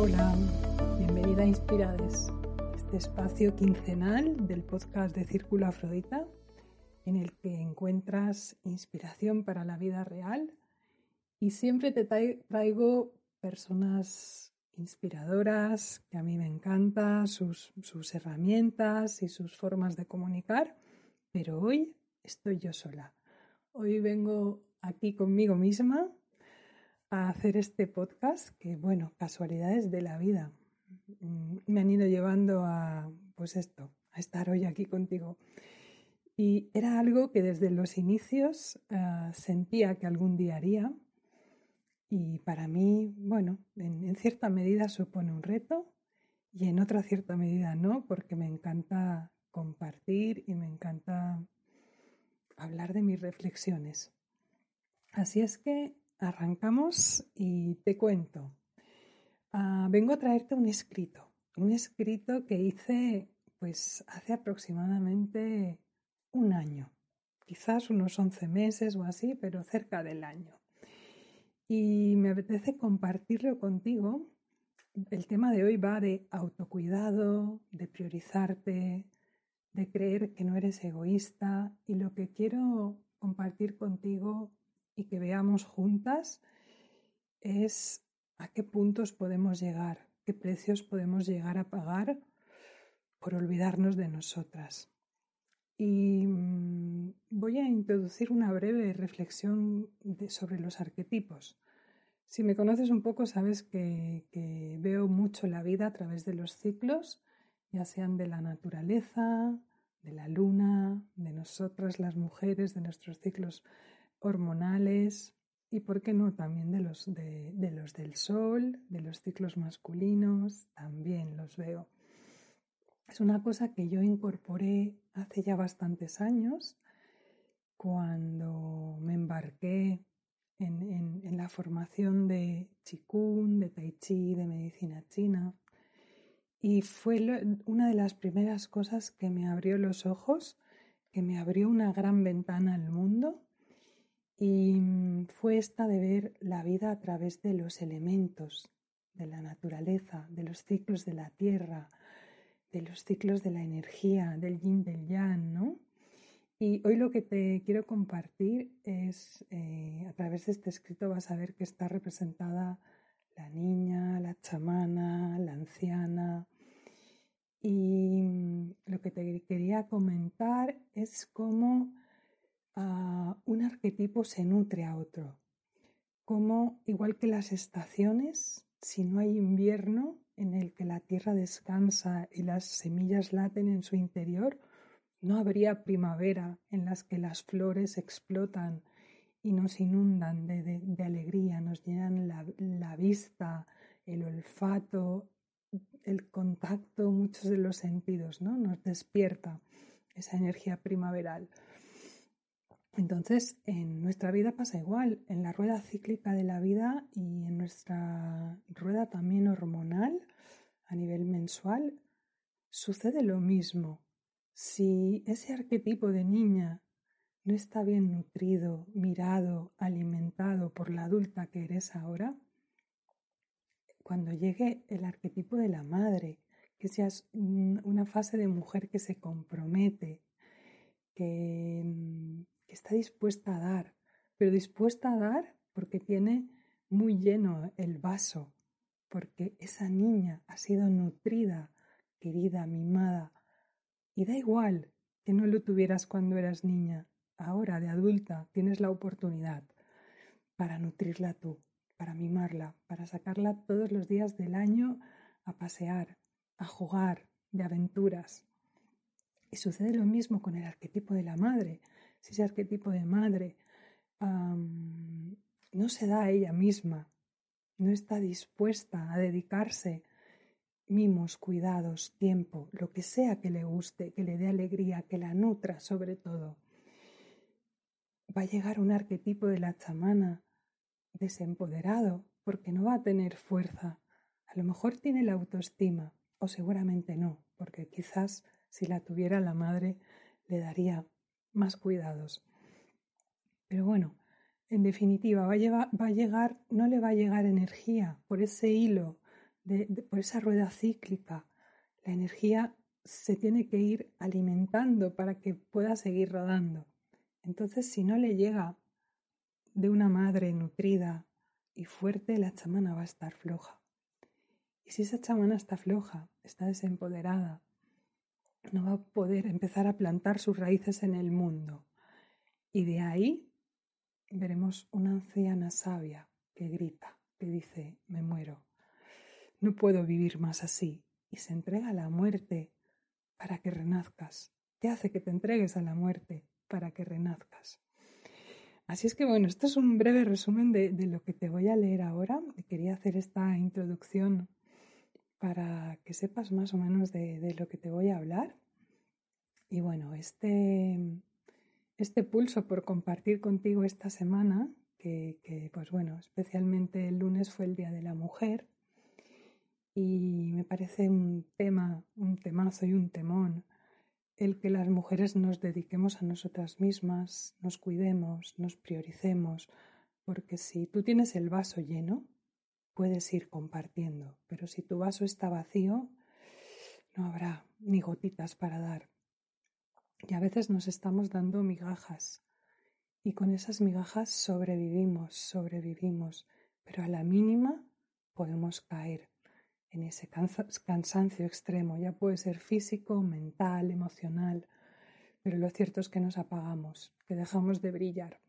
Hola, bienvenida a Inspirades, este espacio quincenal del podcast de Círculo Afrodita, en el que encuentras inspiración para la vida real y siempre te traigo personas inspiradoras que a mí me encantan, sus, sus herramientas y sus formas de comunicar, pero hoy estoy yo sola. Hoy vengo aquí conmigo misma a hacer este podcast que, bueno, casualidades de la vida mm, me han ido llevando a, pues esto, a estar hoy aquí contigo. Y era algo que desde los inicios ah, sentía que algún día haría. Y para mí, bueno, en, en cierta medida supone un reto y en otra cierta medida no, porque me encanta compartir y me encanta hablar de mis reflexiones. Así es que arrancamos y te cuento. Ah, vengo a traerte un escrito, un escrito que hice pues hace aproximadamente un año, quizás unos 11 meses o así, pero cerca del año. Y me apetece compartirlo contigo. El tema de hoy va de autocuidado, de priorizarte, de creer que no eres egoísta y lo que quiero compartir contigo y que veamos juntas es a qué puntos podemos llegar, qué precios podemos llegar a pagar por olvidarnos de nosotras. Y mm, voy a introducir una breve reflexión sobre los arquetipos. Si me conoces un poco, sabes que, que veo mucho la vida a través de los ciclos, ya sean de la naturaleza, de la luna, de nosotras las mujeres, de nuestros ciclos hormonales y, ¿por qué no?, también de los, de, los del sol, de los ciclos masculinos, también los veo. Es una cosa que yo incorporé hace ya bastantes años cuando me embarqué en, en, la formación de Qigong, de Tai Chi, de medicina china. Y fue una de las primeras cosas que me abrió los ojos, que me abrió una gran ventana al mundo y mm, fue esta de ver la vida a través de los elementos, de la naturaleza, de los ciclos de la tierra, de los ciclos de la energía, del yin, del yang, ¿no? Y hoy lo que te quiero compartir es, eh, a través de este escrito vas a ver que está representada la niña, la chamana, la anciana. Y mm, lo que te quería comentar es cómo un arquetipo se nutre a otro. Como, igual que las estaciones, si no hay invierno en el que la tierra descansa y las semillas laten en su interior, no habría primavera en las que las flores explotan y nos inundan de, alegría, nos llenan la, la, vista, el olfato, el contacto, muchos de los sentidos, ¿no? Nos despierta esa energía primaveral. Entonces, en nuestra vida pasa igual, en la rueda cíclica de la vida y en nuestra rueda también hormonal a nivel mensual, sucede lo mismo. Si ese arquetipo de niña no está bien nutrido, mirado, alimentado por la adulta que eres ahora, cuando llegue el arquetipo de la madre, que seas una fase de mujer que se compromete, que que está dispuesta a dar, pero dispuesta a dar porque tiene muy lleno el vaso, porque esa niña ha sido nutrida, querida, mimada, y da igual que no lo tuvieras cuando eras niña, ahora de adulta tienes la oportunidad para nutrirla tú, para mimarla, para sacarla todos los días del año a pasear, a jugar, de aventuras. Y sucede lo mismo con el arquetipo de la madre si ese arquetipo de madre no se da a ella misma, no está dispuesta a dedicarse mimos, cuidados, tiempo, lo que sea que le guste, que le dé alegría, que la nutra sobre todo. Va a llegar un arquetipo de la chamana desempoderado porque no va a tener fuerza. A lo mejor tiene la autoestima o seguramente no, porque quizás si la tuviera la madre le daría más cuidados. Pero bueno, en definitiva, va a, llegar, no le va a llegar energía por ese hilo por esa rueda cíclica. La energía se tiene que ir alimentando para que pueda seguir rodando. Entonces, si no le llega de una madre nutrida y fuerte, la chamana va a estar floja. Y si esa chamana está floja, está desempoderada, no va a poder empezar a plantar sus raíces en el mundo. Y de ahí veremos una anciana sabia que grita, que dice, me muero. No puedo vivir más así. Y se entrega a la muerte para que renazcas. Te hace que te entregues a la muerte para que renazcas. Así es que bueno, esto es un breve resumen de, lo que te voy a leer ahora. Quería hacer esta introducción para que sepas más o menos de, lo que te voy a hablar. Y bueno, este, este pulso por compartir contigo esta semana, que, que pues bueno, especialmente el lunes fue el Día de la Mujer, y me parece un tema, un temazo y un temón el que las mujeres nos dediquemos a nosotras mismas, nos cuidemos, nos prioricemos, porque si tú tienes el vaso lleno, puedes ir compartiendo, pero si tu vaso está vacío, no habrá ni gotitas para dar. Y a veces nos estamos dando migajas, y con esas migajas sobrevivimos, sobrevivimos, pero a la mínima podemos caer en ese cansancio extremo, ya puede ser físico, mental, emocional, pero lo cierto es que nos apagamos, que dejamos de brillar.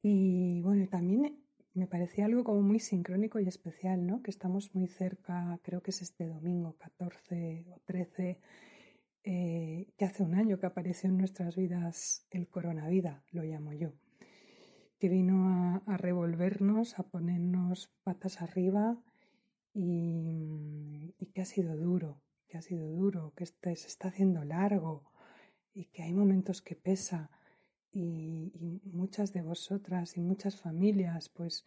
Y bueno, también me parecía algo como muy sincrónico y especial, ¿no? Que estamos muy cerca, creo que es este domingo 14 o 13, eh, que hace un año que apareció en nuestras vidas el coronavirus, lo llamo yo, que vino a, revolvernos, a ponernos patas arriba y, que ha sido duro, que ha sido duro, que este se está haciendo largo y que hay momentos que pesa y, muchas de vosotras y muchas familias pues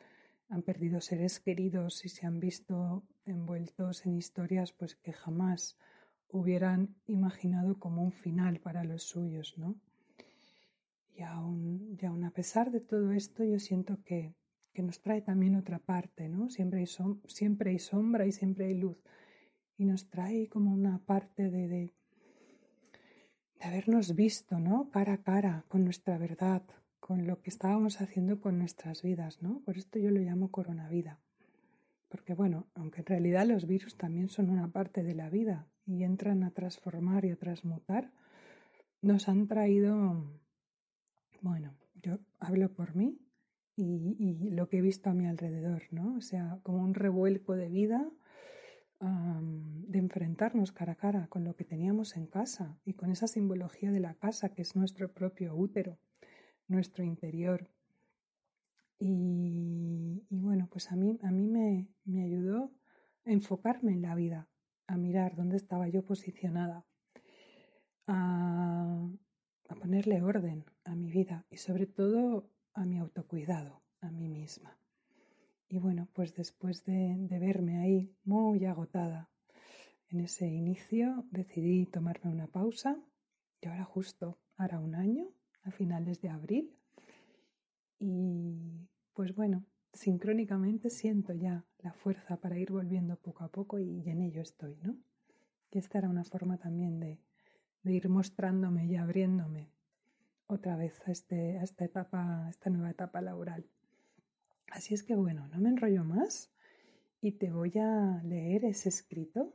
han perdido seres queridos y se han visto envueltos en historias pues que jamás hubieran imaginado como un final para los suyos, ¿no? Y aún, y aún a pesar de todo esto yo siento que que nos trae también otra parte, ¿no? Siempre hay, siempre hay sombra y siempre hay luz. Y nos trae como una parte de, habernos visto, ¿no? Cara a cara con nuestra verdad, con lo que estábamos haciendo con nuestras vidas, ¿no? Por esto yo lo llamo coronavida. Porque bueno, aunque en realidad los virus también son una parte de la vida y entran a transformar y a transmutar, nos han traído, bueno, yo hablo por mí, y, lo que he visto a mi alrededor, ¿no? O sea, como un revuelco de vida, de enfrentarnos cara a cara con lo que teníamos en casa y con esa simbología de la casa que es nuestro propio útero, nuestro interior. Y, bueno, pues a mí, a mí me, me ayudó a enfocarme en la vida, a mirar dónde estaba yo posicionada, a, a ponerle orden a mi vida y sobre todo a mi autocuidado, a mí misma. Y bueno, pues después de, verme ahí muy agotada en ese inicio, decidí tomarme una pausa y ahora justo hará un año, a finales de abril. Y pues bueno, sincrónicamente siento ya la fuerza para ir volviendo poco a poco y en ello estoy, ¿no? Y esta era una forma también de, de ir mostrándome y abriéndome otra vez a, este, a esta etapa, a esta nueva etapa laboral. Así es que bueno, no me enrollo más y te voy a leer ese escrito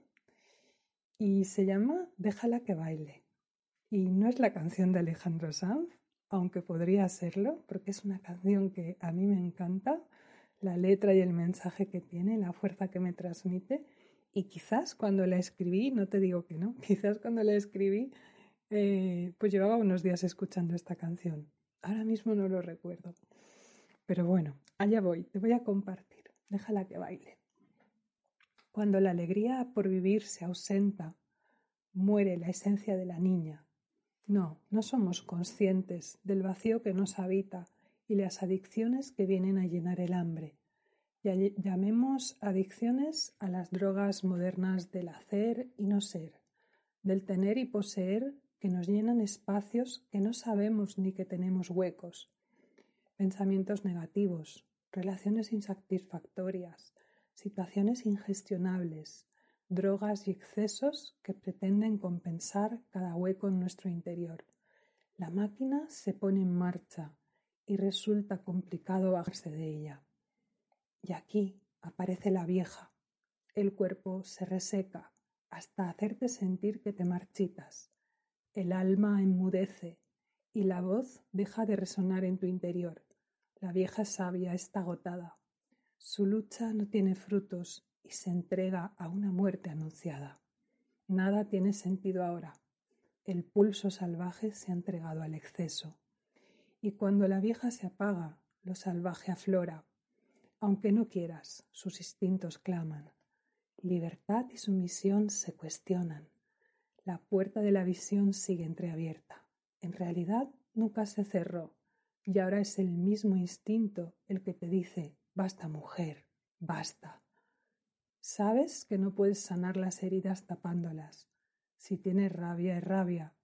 y se llama Déjala que baile. Y no es la canción de Alejandro Sanz, aunque podría serlo, porque es una canción que a mí me encanta, la letra y el mensaje que tiene, la fuerza que me transmite. Y quizás cuando la escribí, no te digo que no, quizás cuando la escribí eh, pues llevaba unos días escuchando esta canción. Ahora mismo no lo recuerdo. Pero bueno, allá voy, te voy a compartir. Déjala que baile. Cuando la alegría por vivir se ausenta, muere la esencia de la niña. No, no somos conscientes del vacío que nos habita y las adicciones que vienen a llenar el hambre. Llamemos adicciones a las drogas modernas del hacer y no ser, del tener y poseer que nos llenan espacios que no sabemos ni que tenemos huecos, pensamientos negativos, relaciones insatisfactorias, situaciones ingestionables, drogas y excesos que pretenden compensar cada hueco en nuestro interior. La máquina se pone en marcha y resulta complicado bajarse de ella. Y aquí aparece la vieja. El cuerpo se reseca hasta hacerte sentir que te marchitas. El alma enmudece y la voz deja de resonar en tu interior. La vieja sabia está agotada. Su lucha no tiene frutos y se entrega a una muerte anunciada. Nada tiene sentido ahora. El pulso salvaje se ha entregado al exceso. Y cuando la vieja se apaga, lo salvaje aflora. Aunque no quieras, sus instintos claman. Libertad y sumisión se cuestionan. La puerta de la visión sigue entreabierta. En realidad nunca se cerró y ahora es el mismo instinto el que te dice, basta mujer, basta. Sabes que no puedes sanar las heridas tapándolas. Si tienes rabia es rabia,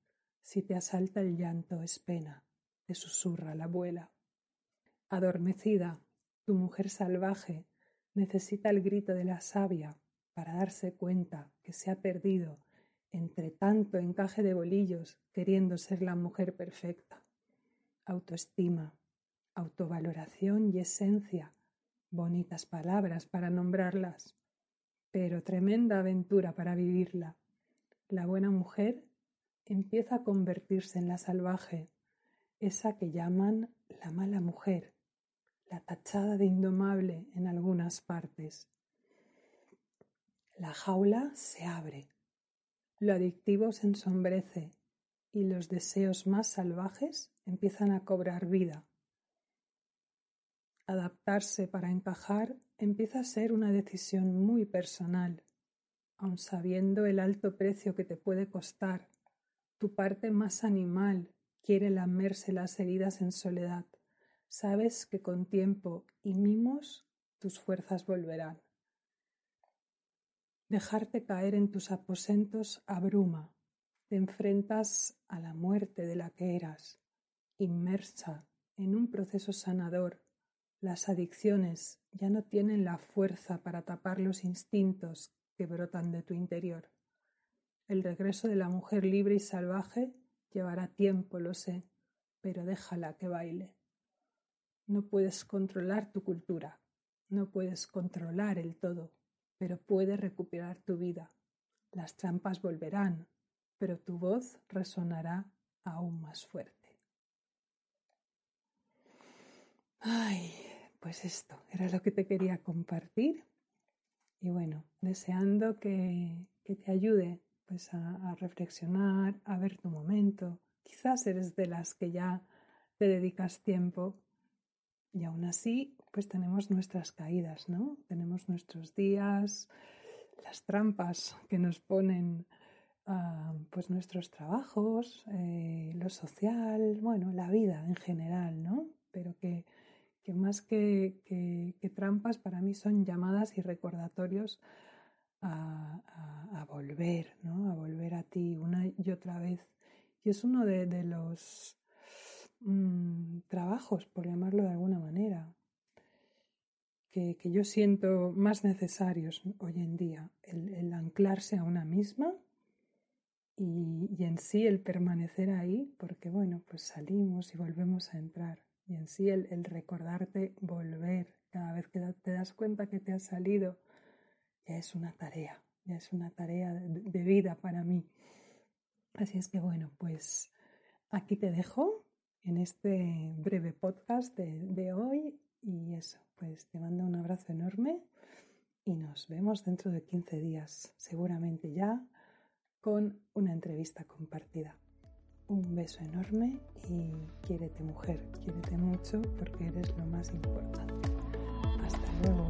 si te asalta el llanto es pena, te susurra la abuela. Adormecida, tu mujer salvaje necesita el grito de la sabia para darse cuenta que se ha perdido entre tanto encaje de bolillos queriendo ser la mujer perfecta autoestima, autovaloración y esencia, bonitas palabras para nombrarlas, pero tremenda aventura para vivirla. La buena mujer empieza a convertirse en la salvaje, esa que llaman la mala mujer, la tachada de indomable en algunas partes. La jaula se abre, lo adictivo se ensombrece y los deseos más salvajes empiezan a cobrar vida. Adaptarse para encajar empieza a ser una decisión muy personal, aun sabiendo el alto precio que te puede costar. Tu parte más animal quiere lamerse las heridas en soledad. Sabes que con tiempo y mimos tus fuerzas volverán. Dejarte caer en tus aposentos abruma, te enfrentas a la muerte de la que eras, inmersa en un proceso sanador. Las adicciones ya no tienen la fuerza para tapar los instintos que brotan de tu interior. El regreso de la mujer libre y salvaje llevará tiempo, lo sé, pero déjala que baile. No puedes controlar tu cultura, no puedes controlar el todo, pero puedes recuperar tu vida. Las trampas volverán, pero tu voz resonará aún más fuerte. Ay, pues esto era lo que te quería compartir. Y bueno, deseando que, te ayude pues a, a, reflexionar, a ver tu momento. Quizás eres de las que ya te dedicas tiempo y aún así pues tenemos nuestras caídas, ¿no? Tenemos nuestros días, las trampas que nos ponen pues nuestros trabajos, eh, lo social, bueno, la vida en general, ¿no? Pero que, más que, que, trampas para mí son llamadas y recordatorios a, volver, ¿no? A volver a ti una y otra vez. Y es uno de, los mm, trabajos, por llamarlo de alguna manera, que, yo siento más necesarios hoy en día, el anclarse a una misma y, en sí el permanecer ahí, porque bueno, pues salimos y volvemos a entrar. Y en sí el, recordarte volver cada vez que te das cuenta que te has salido, ya es una tarea, ya es una tarea de, vida para mí. Así es que bueno, pues aquí te dejo en este breve podcast de, de hoy y eso, pues te mando un abrazo enorme y nos vemos dentro de 15 días, seguramente ya con una entrevista compartida. un beso enorme y quiérete mujer, quiérete mucho porque eres lo más importante. Hasta luego.